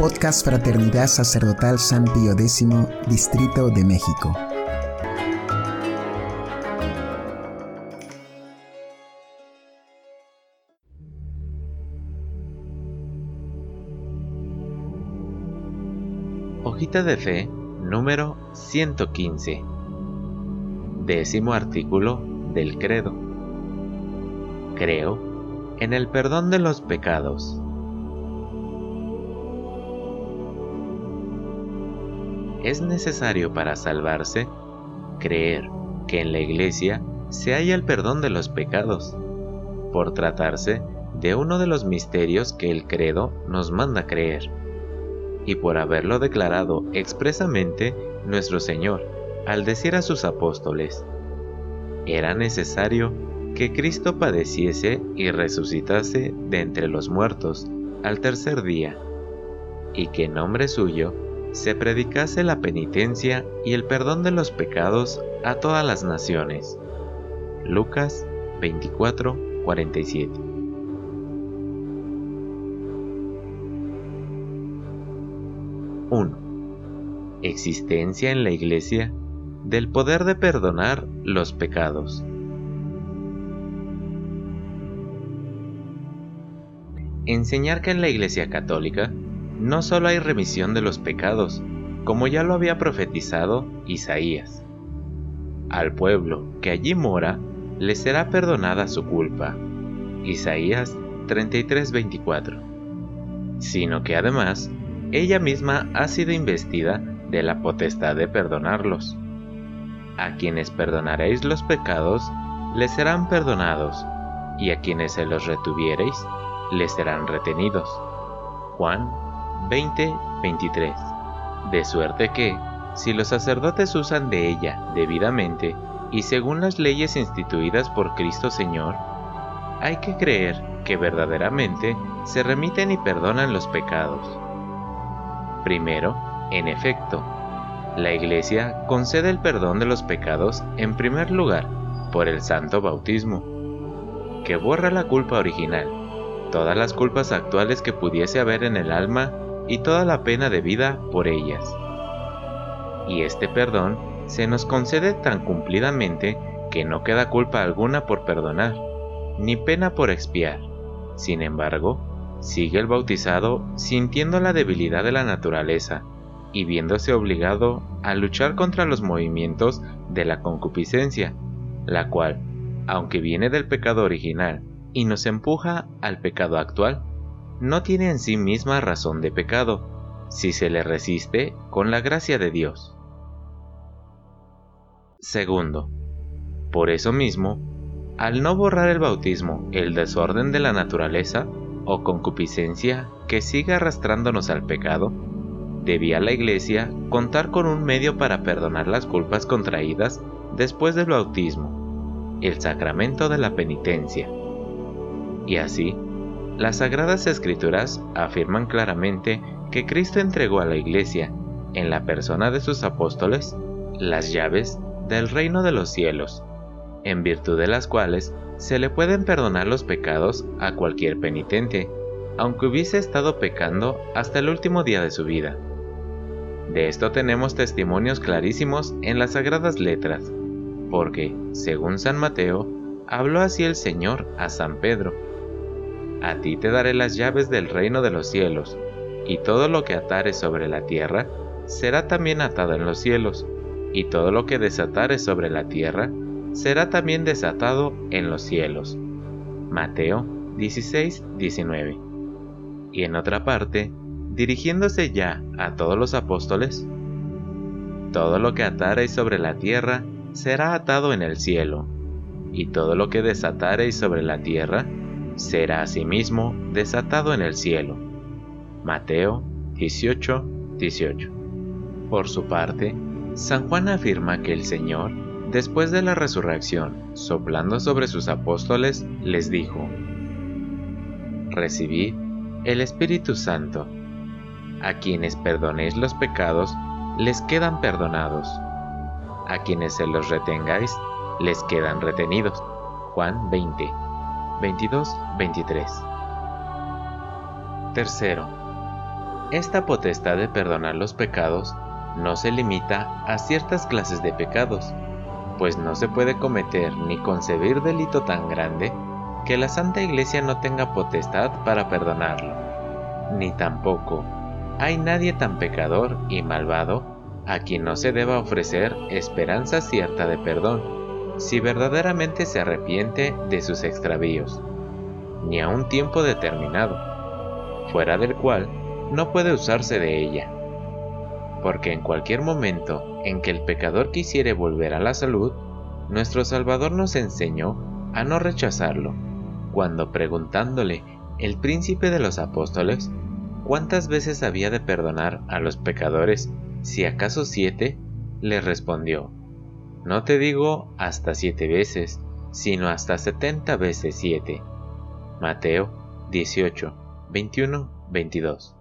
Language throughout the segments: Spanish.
Podcast Fraternidad Sacerdotal San Pío X, Distrito de México. Hojita de Fe número 115. Décimo artículo del credo. Creo en el perdón de los pecados. Es necesario para salvarse creer que en la Iglesia se halla el perdón de los pecados, por tratarse de uno de los misterios que el credo nos manda creer y por haberlo declarado expresamente nuestro Señor al decir a sus apóstoles, era necesario que Cristo padeciese y resucitase de entre los muertos al tercer día, y que en nombre suyo se predicase la penitencia y el perdón de los pecados a todas las naciones. Lucas 24, 47 1. Existencia en la Iglesia del poder de perdonar los pecados. Enseñar que en la Iglesia Católica no solo hay remisión de los pecados, como ya lo había profetizado Isaías. Al pueblo que allí mora le será perdonada su culpa. Isaías 33:24. Sino que además ella misma ha sido investida de la potestad de perdonarlos. A quienes perdonaréis los pecados, les serán perdonados, y a quienes se los retuviereis, les serán retenidos. Juan 20, 23. De suerte que, si los sacerdotes usan de ella debidamente y según las leyes instituidas por Cristo Señor, hay que creer que verdaderamente se remiten y perdonan los pecados. Primero, en efecto, la Iglesia concede el perdón de los pecados en primer lugar por el santo bautismo, que borra la culpa original, todas las culpas actuales que pudiese haber en el alma y toda la pena debida por ellas. Y este perdón se nos concede tan cumplidamente que no queda culpa alguna por perdonar, ni pena por expiar. Sin embargo, sigue el bautizado sintiendo la debilidad de la naturaleza y viéndose obligado a luchar contra los movimientos de la concupiscencia, la cual, aunque viene del pecado original y nos empuja al pecado actual, no tiene en sí misma razón de pecado, si se le resiste con la gracia de Dios. Segundo, por eso mismo, al no borrar el bautismo el desorden de la naturaleza, o concupiscencia que siga arrastrándonos al pecado, debía la Iglesia contar con un medio para perdonar las culpas contraídas después del bautismo, el sacramento de la penitencia. Y así, las Sagradas Escrituras afirman claramente que Cristo entregó a la Iglesia, en la persona de sus apóstoles, las llaves del reino de los cielos, en virtud de las cuales se le pueden perdonar los pecados a cualquier penitente, aunque hubiese estado pecando hasta el último día de su vida. De esto tenemos testimonios clarísimos en las sagradas letras, porque, según San Mateo, habló así el Señor a San Pedro. A ti te daré las llaves del reino de los cielos, y todo lo que atares sobre la tierra, será también atado en los cielos, y todo lo que desatares sobre la tierra, será también desatado en los cielos. Mateo 16, 19. Y en otra parte, dirigiéndose ya a todos los apóstoles, todo lo que atareis sobre la tierra será atado en el cielo, y todo lo que desatareis sobre la tierra será asimismo desatado en el cielo. Mateo 18, 18. Por su parte, San Juan afirma que el Señor Después de la resurrección, soplando sobre sus apóstoles, les dijo, Recibid el Espíritu Santo. A quienes perdonéis los pecados, les quedan perdonados. A quienes se los retengáis, les quedan retenidos. Juan 20, 22, 23. Tercero, esta potestad de perdonar los pecados no se limita a ciertas clases de pecados, pues no se puede cometer ni concebir delito tan grande que la Santa Iglesia no tenga potestad para perdonarlo, ni tampoco hay nadie tan pecador y malvado a quien no se deba ofrecer esperanza cierta de perdón, si verdaderamente se arrepiente de sus extravíos, ni a un tiempo determinado, fuera del cual no puede usarse de ella. Porque en cualquier momento en que el pecador quisiere volver a la salud, nuestro Salvador nos enseñó a no rechazarlo, cuando preguntándole el príncipe de los apóstoles cuántas veces había de perdonar a los pecadores, si acaso siete, le respondió, no te digo hasta siete veces, sino hasta setenta veces siete. Mateo 18, 21, 22.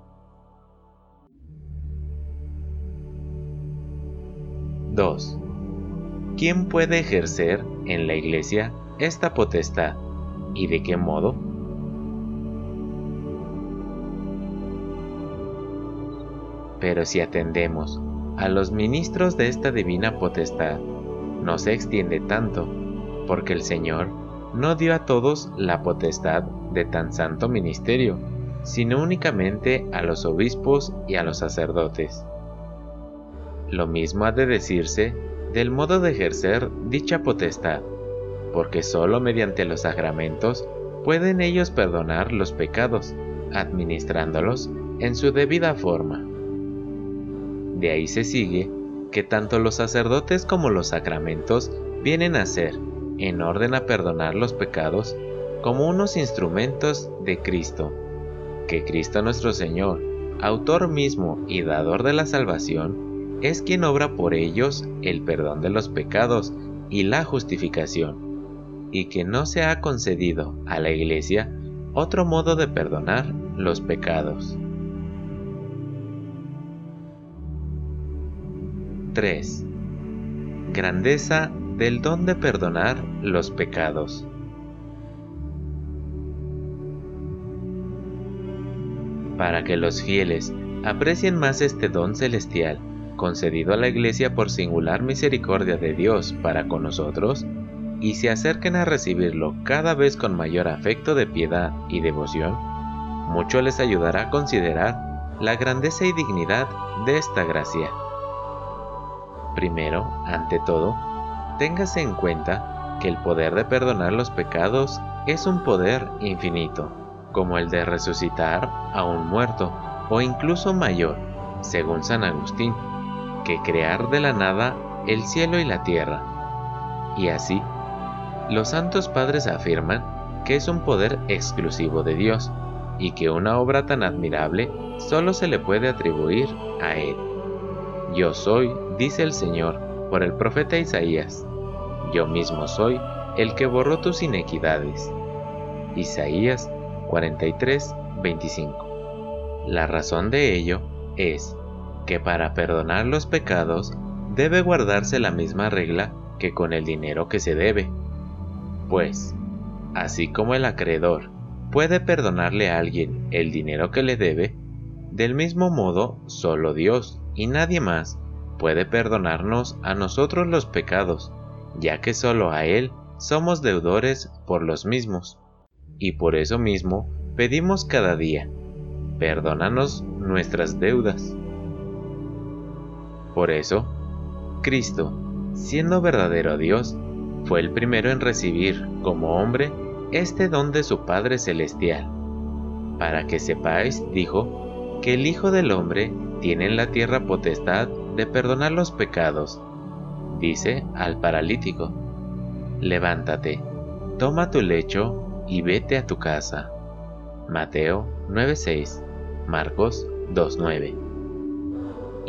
2. ¿Quién puede ejercer en la Iglesia esta potestad y de qué modo? Pero si atendemos a los ministros de esta divina potestad, no se extiende tanto, porque el Señor no dio a todos la potestad de tan santo ministerio, sino únicamente a los obispos y a los sacerdotes. Lo mismo ha de decirse del modo de ejercer dicha potestad, porque sólo mediante los sacramentos pueden ellos perdonar los pecados, administrándolos en su debida forma. De ahí se sigue que tanto los sacerdotes como los sacramentos vienen a ser, en orden a perdonar los pecados, como unos instrumentos de Cristo, que Cristo nuestro Señor, autor mismo y dador de la salvación, es quien obra por ellos el perdón de los pecados y la justificación, y que no se ha concedido a la Iglesia otro modo de perdonar los pecados. 3. Grandeza del don de perdonar los pecados. Para que los fieles aprecien más este don celestial concedido a la Iglesia por singular misericordia de Dios para con nosotros, y se acerquen a recibirlo cada vez con mayor afecto de piedad y devoción, mucho les ayudará a considerar la grandeza y dignidad de esta gracia. Primero, ante todo, téngase en cuenta que el poder de perdonar los pecados es un poder infinito, como el de resucitar a un muerto, o incluso mayor, según San Agustín que crear de la nada el cielo y la tierra. Y así, los santos padres afirman que es un poder exclusivo de Dios y que una obra tan admirable solo se le puede atribuir a Él. Yo soy, dice el Señor, por el profeta Isaías. Yo mismo soy el que borró tus inequidades. Isaías 43, 25. La razón de ello es que para perdonar los pecados debe guardarse la misma regla que con el dinero que se debe. Pues, así como el acreedor puede perdonarle a alguien el dinero que le debe, del mismo modo solo Dios y nadie más puede perdonarnos a nosotros los pecados, ya que solo a Él somos deudores por los mismos. Y por eso mismo pedimos cada día, perdónanos nuestras deudas. Por eso, Cristo, siendo verdadero Dios, fue el primero en recibir como hombre este don de su Padre Celestial. Para que sepáis, dijo, que el Hijo del Hombre tiene en la tierra potestad de perdonar los pecados. Dice al paralítico, levántate, toma tu lecho y vete a tu casa. Mateo 9:6, Marcos 2:9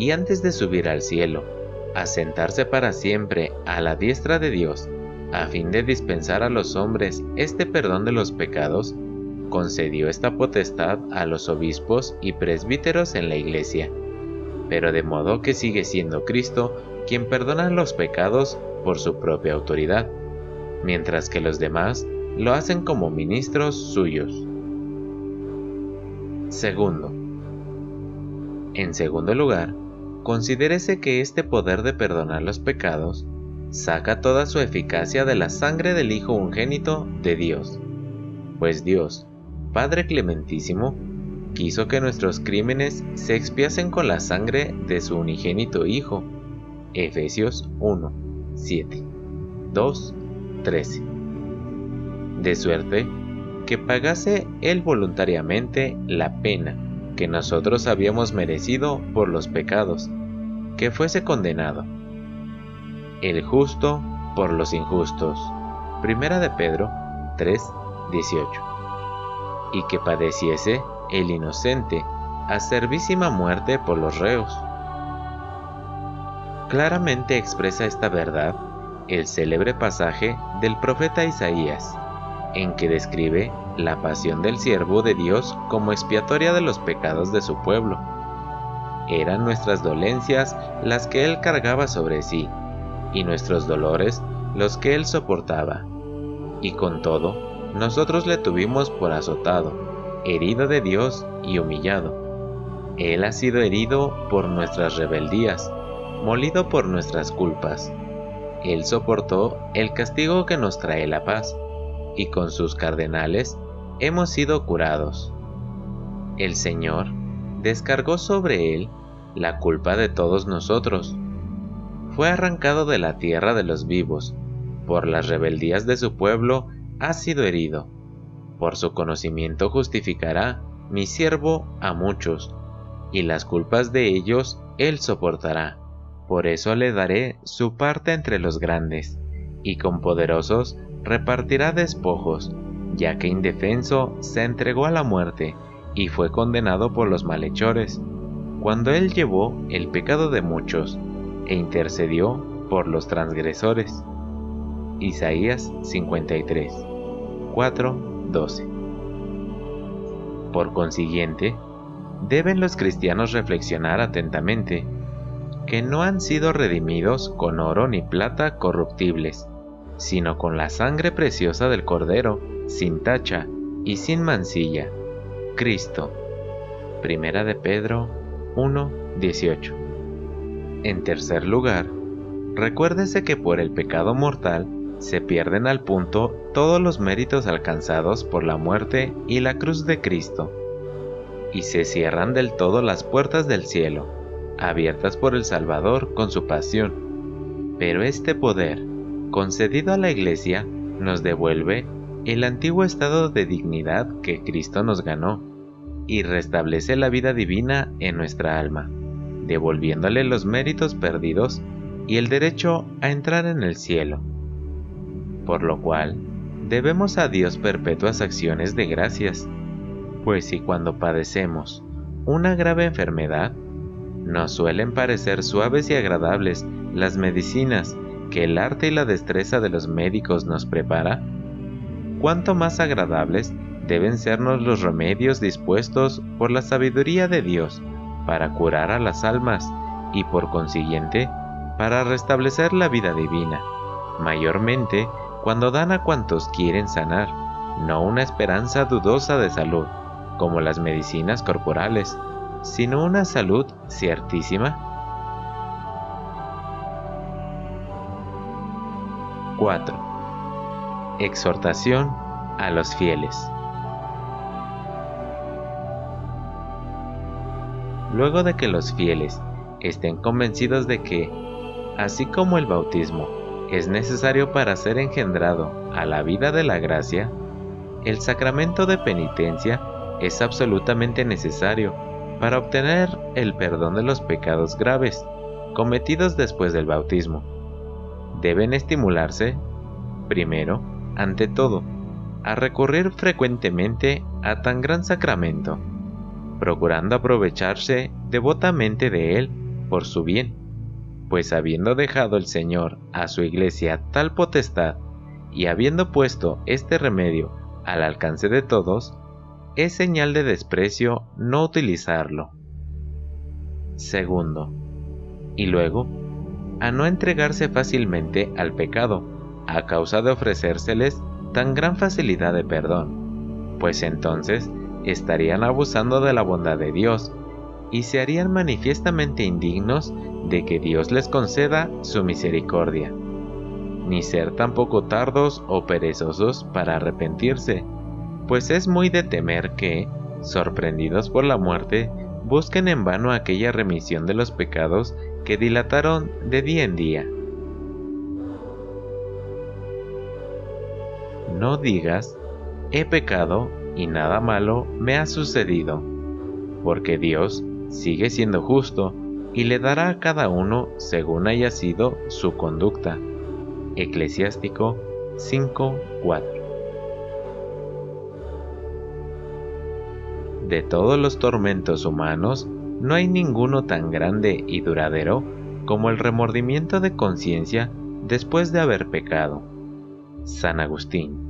y antes de subir al cielo, a sentarse para siempre a la diestra de Dios, a fin de dispensar a los hombres este perdón de los pecados, concedió esta potestad a los obispos y presbíteros en la iglesia, pero de modo que sigue siendo Cristo quien perdona los pecados por su propia autoridad, mientras que los demás lo hacen como ministros suyos. Segundo, En segundo lugar, considérese que este poder de perdonar los pecados saca toda su eficacia de la sangre del Hijo unigénito de Dios, pues Dios, Padre clementísimo, quiso que nuestros crímenes se expiasen con la sangre de su unigénito Hijo. Efesios 1, 7, 2, 13. De suerte que pagase Él voluntariamente la pena que nosotros habíamos merecido por los pecados, que fuese condenado. El justo por los injustos. Primera de Pedro 3, 18. Y que padeciese el inocente, acervísima muerte por los reos. Claramente expresa esta verdad el célebre pasaje del profeta Isaías, en que describe la pasión del siervo de Dios como expiatoria de los pecados de su pueblo. Eran nuestras dolencias las que él cargaba sobre sí, y nuestros dolores los que él soportaba. Y con todo, nosotros le tuvimos por azotado, herido de Dios y humillado. Él ha sido herido por nuestras rebeldías, molido por nuestras culpas. Él soportó el castigo que nos trae la paz, y con sus cardenales hemos sido curados. El Señor descargó sobre él la culpa de todos nosotros. Fue arrancado de la tierra de los vivos, por las rebeldías de su pueblo ha sido herido por su conocimiento justificará mi siervo a muchos, y las culpas de ellos él soportará. Por eso le daré su parte entre los grandes, y con poderosos repartirá despojos, ya que indefenso se entregó a la muerte y fue condenado por los malhechores, cuando él llevó el pecado de muchos e intercedió por los transgresores. Isaías 53, 4 12. Por consiguiente, deben los cristianos reflexionar atentamente que no han sido redimidos con oro ni plata corruptibles, sino con la sangre preciosa del Cordero, sin tacha y sin mancilla, Cristo. Primera de Pedro 1, 18. En tercer lugar, recuérdese que por el pecado mortal se pierden al punto todos los méritos alcanzados por la muerte y la cruz de Cristo, y se cierran del todo las puertas del cielo, abiertas por el Salvador con su pasión. Pero este poder, concedido a la Iglesia, nos devuelve el antiguo estado de dignidad que Cristo nos ganó, y restablece la vida divina en nuestra alma, devolviéndole los méritos perdidos y el derecho a entrar en el cielo por lo cual debemos a Dios perpetuas acciones de gracias, pues si cuando padecemos una grave enfermedad, nos suelen parecer suaves y agradables las medicinas que el arte y la destreza de los médicos nos prepara, cuánto más agradables deben sernos los remedios dispuestos por la sabiduría de Dios para curar a las almas y por consiguiente para restablecer la vida divina, mayormente cuando dan a cuantos quieren sanar, no una esperanza dudosa de salud, como las medicinas corporales, sino una salud ciertísima? 4. Exhortación a los fieles. Luego de que los fieles estén convencidos de que, así como el bautismo es necesario para ser engendrado a la vida de la gracia, el sacramento de penitencia es absolutamente necesario para obtener el perdón de los pecados graves cometidos después del bautismo. Deben estimularse, primero, ante todo, a recurrir frecuentemente a tan gran sacramento, procurando aprovecharse devotamente de él por su bien pues habiendo dejado el Señor a su iglesia tal potestad, y habiendo puesto este remedio al alcance de todos, es señal de desprecio no utilizarlo. Segundo, y luego, a no entregarse fácilmente al pecado, a causa de ofrecérseles tan gran facilidad de perdón, pues entonces estarían abusando de la bondad de Dios, y se harían manifiestamente indignos de que Dios les conceda su misericordia, ni ser tampoco tardos o perezosos para arrepentirse, pues es muy de temer que, sorprendidos por la muerte, busquen en vano aquella remisión de los pecados que dilataron de día en día. No digas, he pecado y nada malo me ha sucedido, porque Dios sigue siendo justo y le dará a cada uno según haya sido su conducta. Eclesiástico 5:4 De todos los tormentos humanos, no hay ninguno tan grande y duradero como el remordimiento de conciencia después de haber pecado. San Agustín